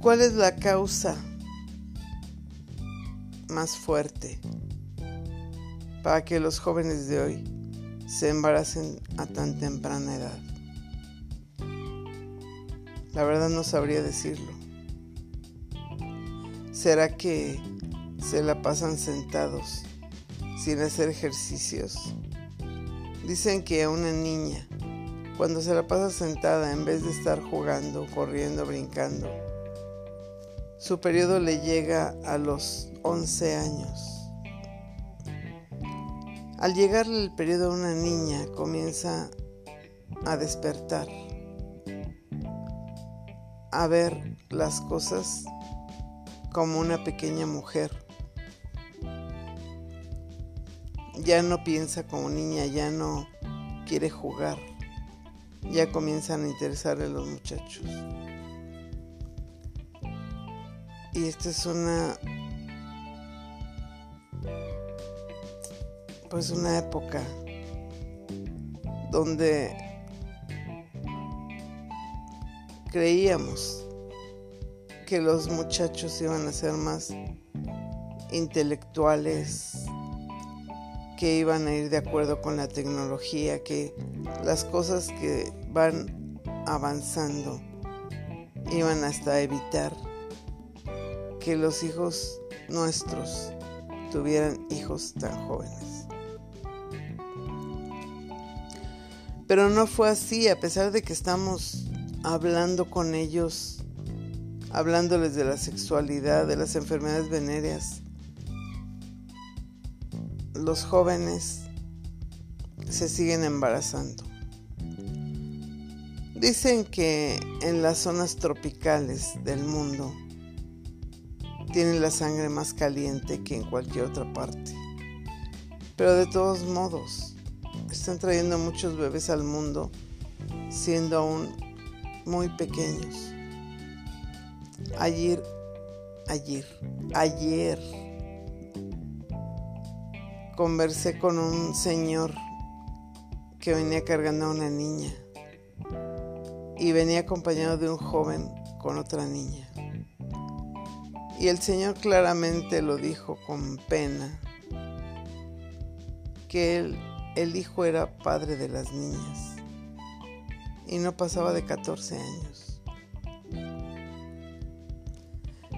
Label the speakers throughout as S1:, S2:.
S1: ¿Cuál es la causa más fuerte para que los jóvenes de hoy se embaracen a tan temprana edad? La verdad no sabría decirlo. ¿Será que se la pasan sentados sin hacer ejercicios? Dicen que a una niña, cuando se la pasa sentada en vez de estar jugando, corriendo, brincando, su periodo le llega a los 11 años. Al llegarle el periodo a una niña, comienza a despertar, a ver las cosas como una pequeña mujer. Ya no piensa como niña, ya no quiere jugar. Ya comienzan a interesarle los muchachos. Y esta es una pues una época donde creíamos que los muchachos iban a ser más intelectuales, que iban a ir de acuerdo con la tecnología, que las cosas que van avanzando iban hasta evitar que los hijos nuestros tuvieran hijos tan jóvenes. Pero no fue así, a pesar de que estamos hablando con ellos hablándoles de la sexualidad, de las enfermedades venéreas. Los jóvenes se siguen embarazando. Dicen que en las zonas tropicales del mundo tienen la sangre más caliente que en cualquier otra parte. Pero de todos modos, están trayendo muchos bebés al mundo siendo aún muy pequeños. Ayer, ayer, ayer conversé con un señor que venía cargando a una niña y venía acompañado de un joven con otra niña. Y el Señor claramente lo dijo con pena, que él, el hijo era padre de las niñas y no pasaba de 14 años.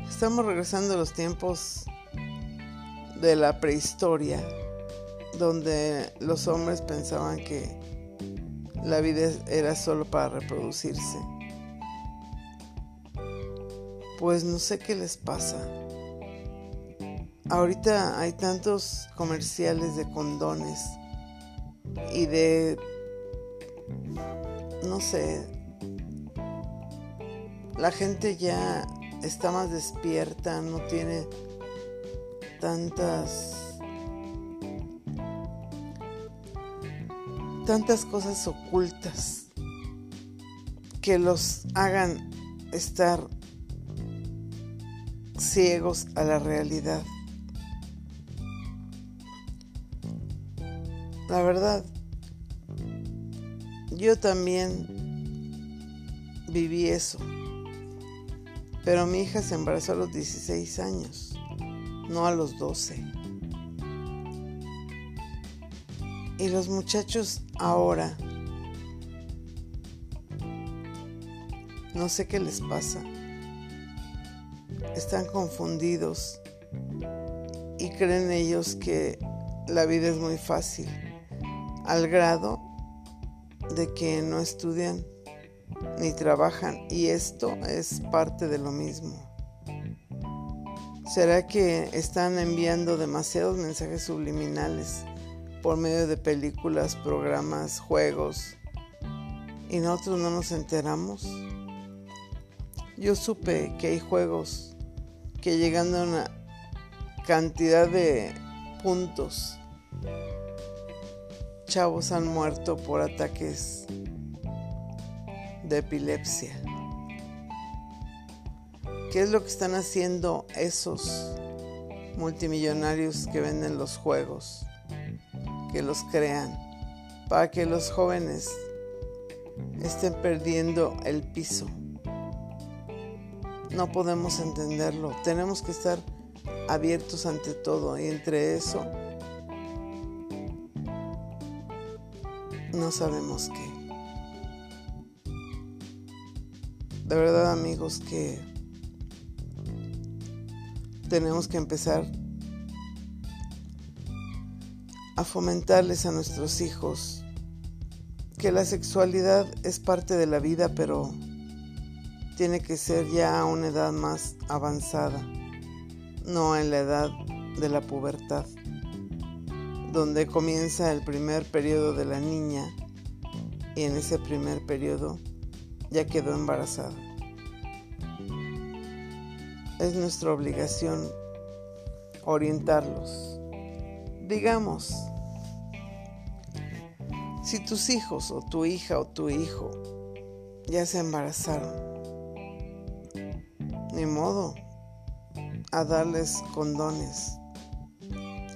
S1: Estamos regresando a los tiempos de la prehistoria, donde los hombres pensaban que la vida era solo para reproducirse. Pues no sé qué les pasa. Ahorita hay tantos comerciales de condones y de, no sé, la gente ya está más despierta, no tiene tantas tantas cosas ocultas que los hagan estar ciegos a la realidad. La verdad, yo también viví eso. Pero mi hija se embarazó a los 16 años, no a los 12. Y los muchachos ahora, no sé qué les pasa, están confundidos y creen ellos que la vida es muy fácil, al grado de que no estudian ni trabajan y esto es parte de lo mismo. ¿Será que están enviando demasiados mensajes subliminales por medio de películas, programas, juegos y nosotros no nos enteramos? Yo supe que hay juegos que llegando a una cantidad de puntos, chavos han muerto por ataques de epilepsia. ¿Qué es lo que están haciendo esos multimillonarios que venden los juegos, que los crean, para que los jóvenes estén perdiendo el piso? No podemos entenderlo. Tenemos que estar abiertos ante todo y entre eso no sabemos qué. De verdad amigos que tenemos que empezar a fomentarles a nuestros hijos que la sexualidad es parte de la vida, pero tiene que ser ya a una edad más avanzada, no en la edad de la pubertad, donde comienza el primer periodo de la niña y en ese primer periodo ya quedó embarazada. Es nuestra obligación orientarlos. Digamos, si tus hijos o tu hija o tu hijo ya se embarazaron, modo a darles condones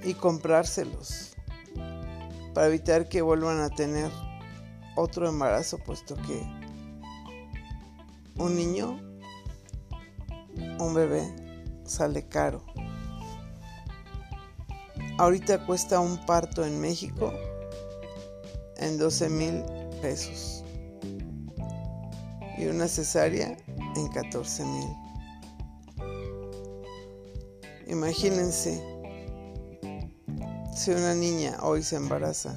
S1: y comprárselos para evitar que vuelvan a tener otro embarazo, puesto que un niño, un bebé, sale caro. Ahorita cuesta un parto en México en 12 mil pesos y una cesárea en 14 mil. Imagínense si una niña hoy se embaraza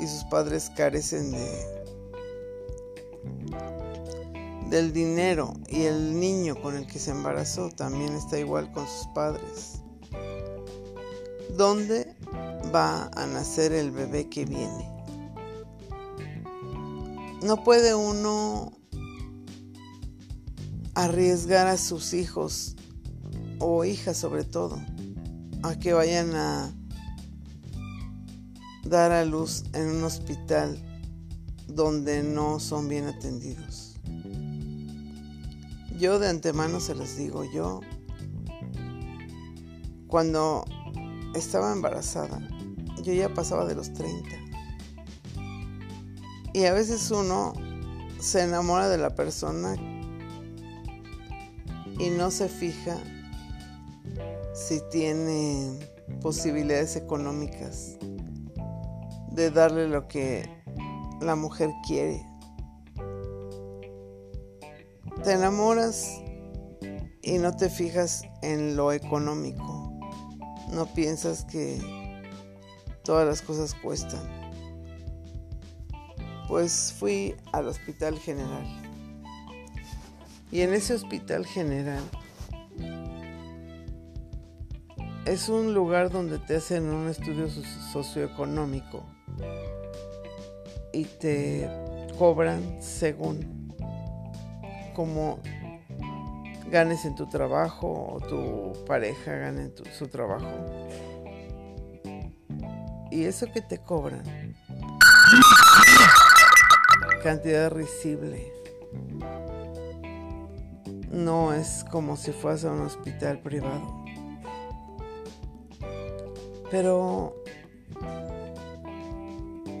S1: y sus padres carecen de del dinero y el niño con el que se embarazó también está igual con sus padres. ¿Dónde va a nacer el bebé que viene? No puede uno arriesgar a sus hijos o hijas sobre todo a que vayan a dar a luz en un hospital donde no son bien atendidos. Yo de antemano se los digo, yo cuando estaba embarazada, yo ya pasaba de los 30. Y a veces uno se enamora de la persona y no se fija si tiene posibilidades económicas de darle lo que la mujer quiere te enamoras y no te fijas en lo económico. No piensas que todas las cosas cuestan. Pues fui al hospital general. Y en ese hospital general es un lugar donde te hacen un estudio socioeconómico y te cobran según como ganes en tu trabajo o tu pareja gane en su trabajo. Y eso que te cobran, cantidad risible, no es como si fuese a un hospital privado. Pero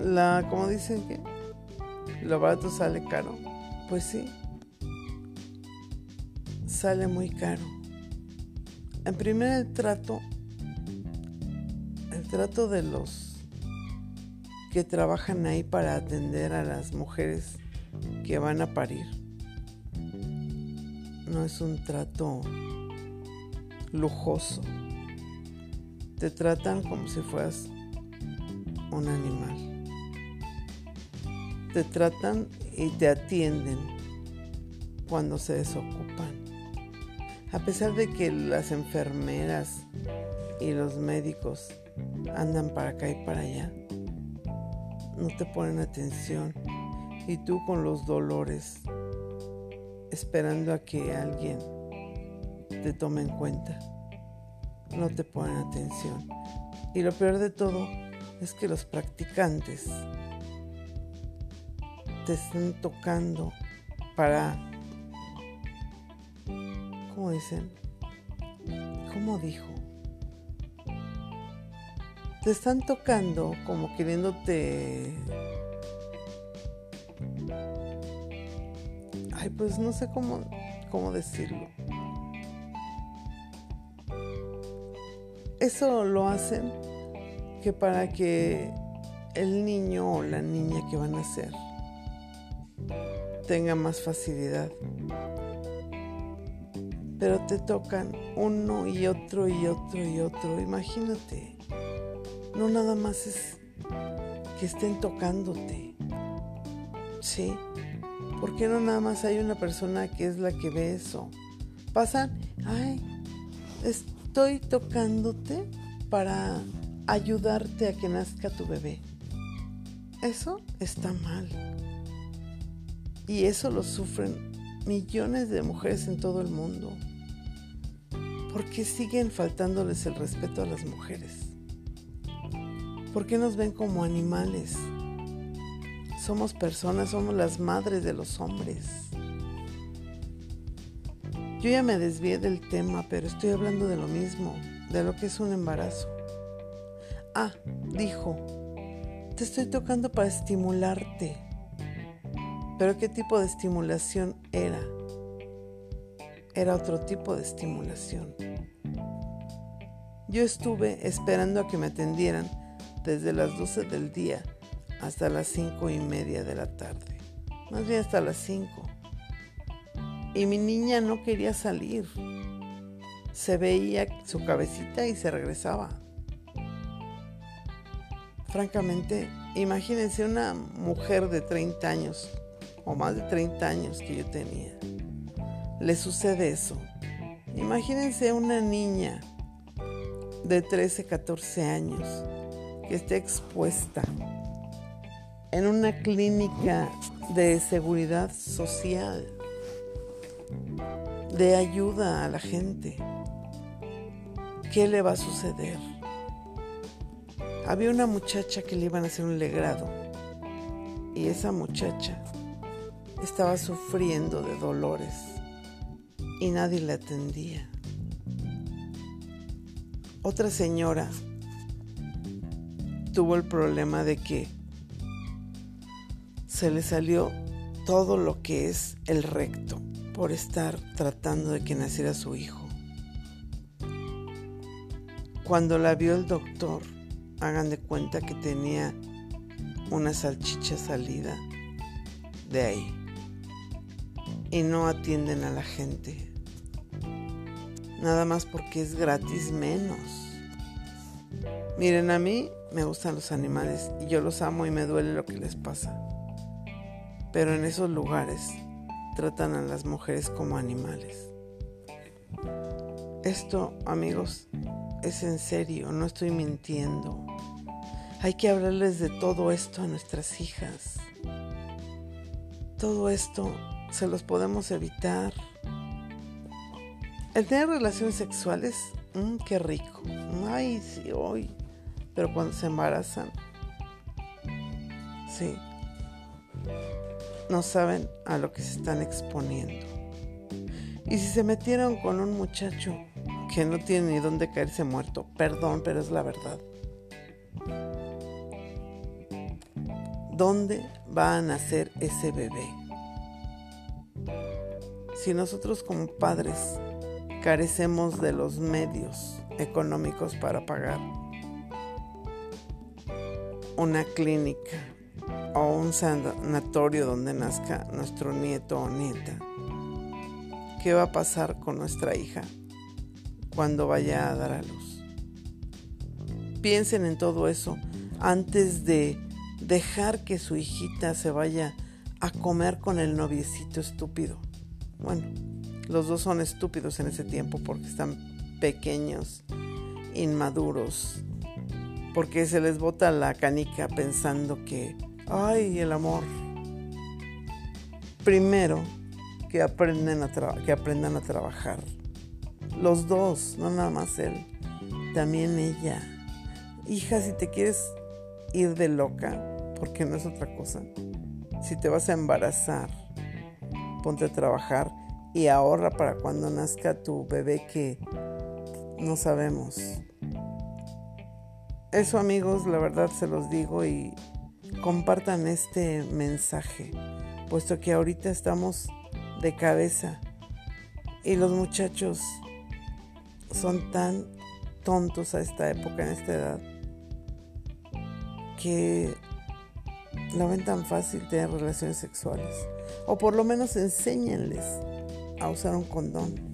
S1: la, como dicen que lo barato sale caro, pues sí sale muy caro. En primer el trato, el trato de los que trabajan ahí para atender a las mujeres que van a parir. No es un trato lujoso. Te tratan como si fueras un animal. Te tratan y te atienden cuando se desocupan. A pesar de que las enfermeras y los médicos andan para acá y para allá, no te ponen atención y tú con los dolores esperando a que alguien te tome en cuenta, no te ponen atención. Y lo peor de todo es que los practicantes te están tocando para ¿cómo dicen? ¿Cómo dijo? Te están tocando como queriéndote... Ay, pues no sé cómo, cómo decirlo. Eso lo hacen que para que el niño o la niña que van a ser tenga más facilidad. Pero te tocan uno y otro y otro y otro. Imagínate. No nada más es que estén tocándote. Sí. ¿Por qué no nada más hay una persona que es la que ve eso? Pasan, ay, estoy tocándote para ayudarte a que nazca tu bebé. Eso está mal. Y eso lo sufren millones de mujeres en todo el mundo. porque siguen faltándoles el respeto a las mujeres? ¿Por qué nos ven como animales? Somos personas, somos las madres de los hombres. Yo ya me desvié del tema, pero estoy hablando de lo mismo, de lo que es un embarazo. Ah, dijo, te estoy tocando para estimularte. Pero ¿qué tipo de estimulación era? Era otro tipo de estimulación. Yo estuve esperando a que me atendieran desde las 12 del día hasta las 5 y media de la tarde. Más bien hasta las 5. Y mi niña no quería salir. Se veía su cabecita y se regresaba. Francamente, imagínense una mujer de 30 años o más de 30 años que yo tenía. Le sucede eso. Imagínense una niña de 13, 14 años que esté expuesta en una clínica de seguridad social, de ayuda a la gente. ¿Qué le va a suceder? Había una muchacha que le iban a hacer un legrado y esa muchacha estaba sufriendo de dolores y nadie le atendía. Otra señora tuvo el problema de que se le salió todo lo que es el recto por estar tratando de que naciera su hijo. Cuando la vio el doctor, hagan de cuenta que tenía una salchicha salida de ahí. Y no atienden a la gente. Nada más porque es gratis menos. Miren, a mí me gustan los animales y yo los amo y me duele lo que les pasa. Pero en esos lugares tratan a las mujeres como animales. Esto, amigos, es en serio, no estoy mintiendo. Hay que hablarles de todo esto a nuestras hijas. Todo esto se los podemos evitar. El tener relaciones sexuales, mmm, qué rico. Ay, sí, hoy. Pero cuando se embarazan, sí, no saben a lo que se están exponiendo. Y si se metieron con un muchacho que no tiene ni dónde caerse muerto, perdón, pero es la verdad. ¿Dónde va a nacer ese bebé? Si nosotros como padres carecemos de los medios económicos para pagar una clínica o un sanatorio donde nazca nuestro nieto o nieta, ¿qué va a pasar con nuestra hija cuando vaya a dar a luz? Piensen en todo eso antes de dejar que su hijita se vaya a comer con el noviecito estúpido. Bueno, los dos son estúpidos en ese tiempo porque están pequeños, inmaduros, porque se les bota la canica pensando que, ay, el amor. Primero, que, a que aprendan a trabajar. Los dos, no nada más él, también ella. Hija, si te quieres ir de loca, porque no es otra cosa. Si te vas a embarazar, ponte a trabajar y ahorra para cuando nazca tu bebé que no sabemos. Eso amigos, la verdad se los digo y compartan este mensaje, puesto que ahorita estamos de cabeza Y los muchachos son tan tontos a esta época, en esta edad, que lo ven tan fácil tener relaciones sexuales. O por lo menos enséñenles a usar un condón.